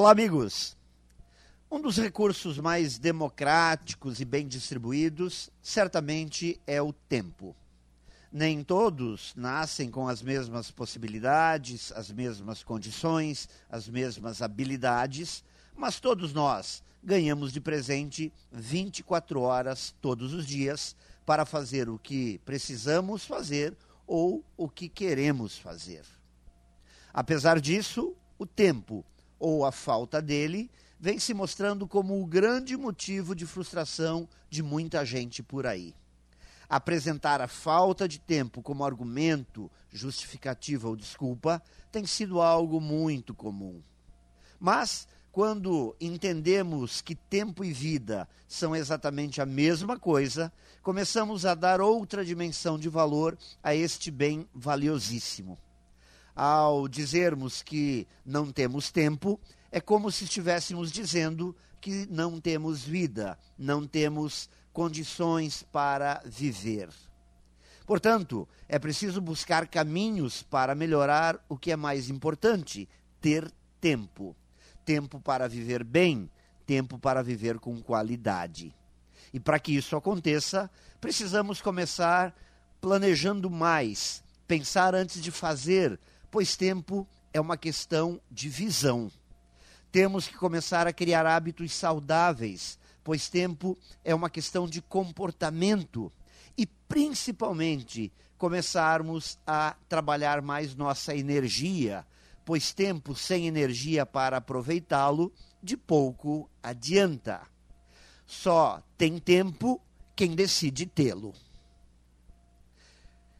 Olá, amigos. Um dos recursos mais democráticos e bem distribuídos, certamente, é o tempo. Nem todos nascem com as mesmas possibilidades, as mesmas condições, as mesmas habilidades, mas todos nós ganhamos de presente 24 horas todos os dias para fazer o que precisamos fazer ou o que queremos fazer. Apesar disso, o tempo ou a falta dele, vem se mostrando como o grande motivo de frustração de muita gente por aí. Apresentar a falta de tempo como argumento, justificativa ou desculpa tem sido algo muito comum. Mas, quando entendemos que tempo e vida são exatamente a mesma coisa, começamos a dar outra dimensão de valor a este bem valiosíssimo ao dizermos que não temos tempo, é como se estivéssemos dizendo que não temos vida, não temos condições para viver. Portanto, é preciso buscar caminhos para melhorar o que é mais importante: ter tempo. Tempo para viver bem, tempo para viver com qualidade. E para que isso aconteça, precisamos começar planejando mais, pensar antes de fazer, pois tempo é uma questão de visão. Temos que começar a criar hábitos saudáveis, pois tempo é uma questão de comportamento. E principalmente começarmos a trabalhar mais nossa energia, pois tempo sem energia para aproveitá-lo, de pouco adianta. Só tem tempo quem decide tê-lo.